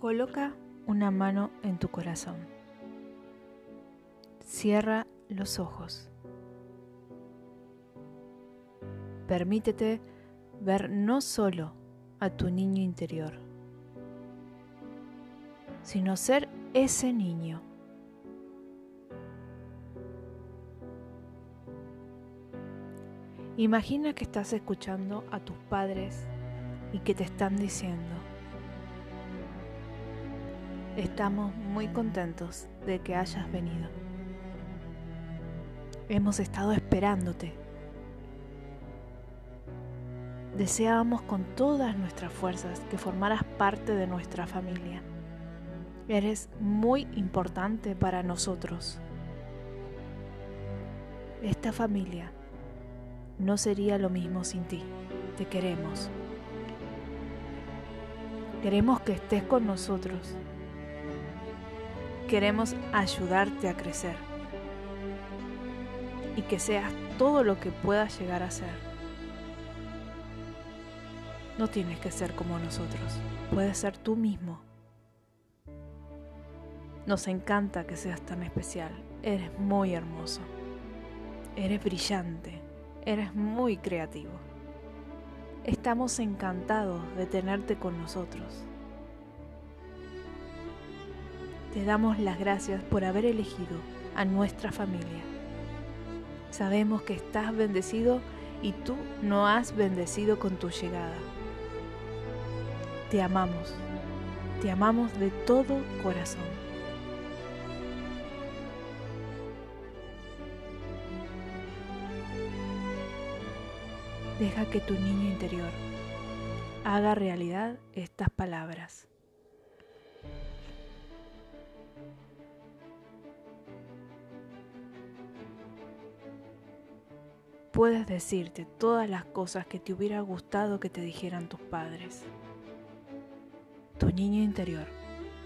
Coloca una mano en tu corazón. Cierra los ojos. Permítete ver no solo a tu niño interior, sino ser ese niño. Imagina que estás escuchando a tus padres y que te están diciendo, estamos muy contentos de que hayas venido. Hemos estado esperándote. Deseábamos con todas nuestras fuerzas que formaras parte de nuestra familia. Eres muy importante para nosotros. Esta familia no sería lo mismo sin ti. Te queremos. Queremos que estés con nosotros. Queremos ayudarte a crecer y que seas todo lo que puedas llegar a ser. No tienes que ser como nosotros, puedes ser tú mismo. Nos encanta que seas tan especial, eres muy hermoso, eres brillante, eres muy creativo. Estamos encantados de tenerte con nosotros. Te damos las gracias por haber elegido a nuestra familia. Sabemos que estás bendecido y tú no has bendecido con tu llegada. Te amamos, te amamos de todo corazón. Deja que tu niño interior haga realidad estas palabras. Puedes decirte todas las cosas que te hubiera gustado que te dijeran tus padres. Tu niño interior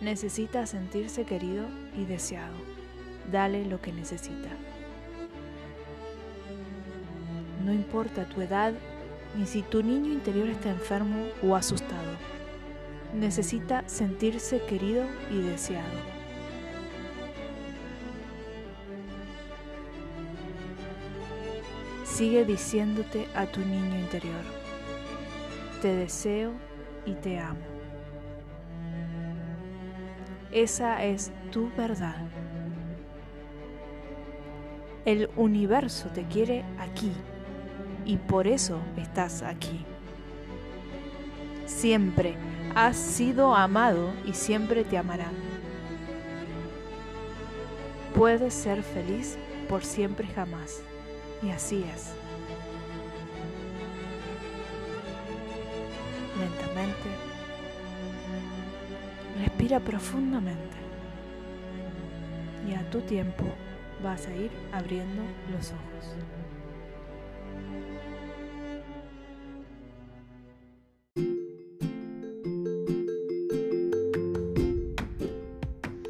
necesita sentirse querido y deseado. Dale lo que necesita. No importa tu edad ni si tu niño interior está enfermo o asustado. Necesita sentirse querido y deseado. Sigue diciéndote a tu niño interior, te deseo y te amo. Esa es tu verdad. El universo te quiere aquí y por eso estás aquí. Siempre has sido amado y siempre te amarán. Puedes ser feliz por siempre jamás. Y así es. Lentamente. Respira profundamente. Y a tu tiempo vas a ir abriendo los ojos.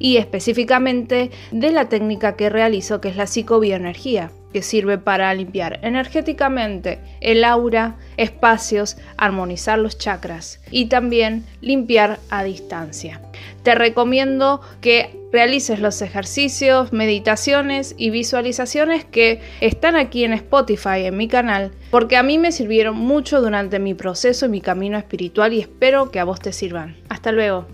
y específicamente de la técnica que realizo que es la psicobioenergía que sirve para limpiar energéticamente el aura, espacios, armonizar los chakras y también limpiar a distancia. Te recomiendo que realices los ejercicios, meditaciones y visualizaciones que están aquí en Spotify, en mi canal, porque a mí me sirvieron mucho durante mi proceso y mi camino espiritual y espero que a vos te sirvan. Hasta luego.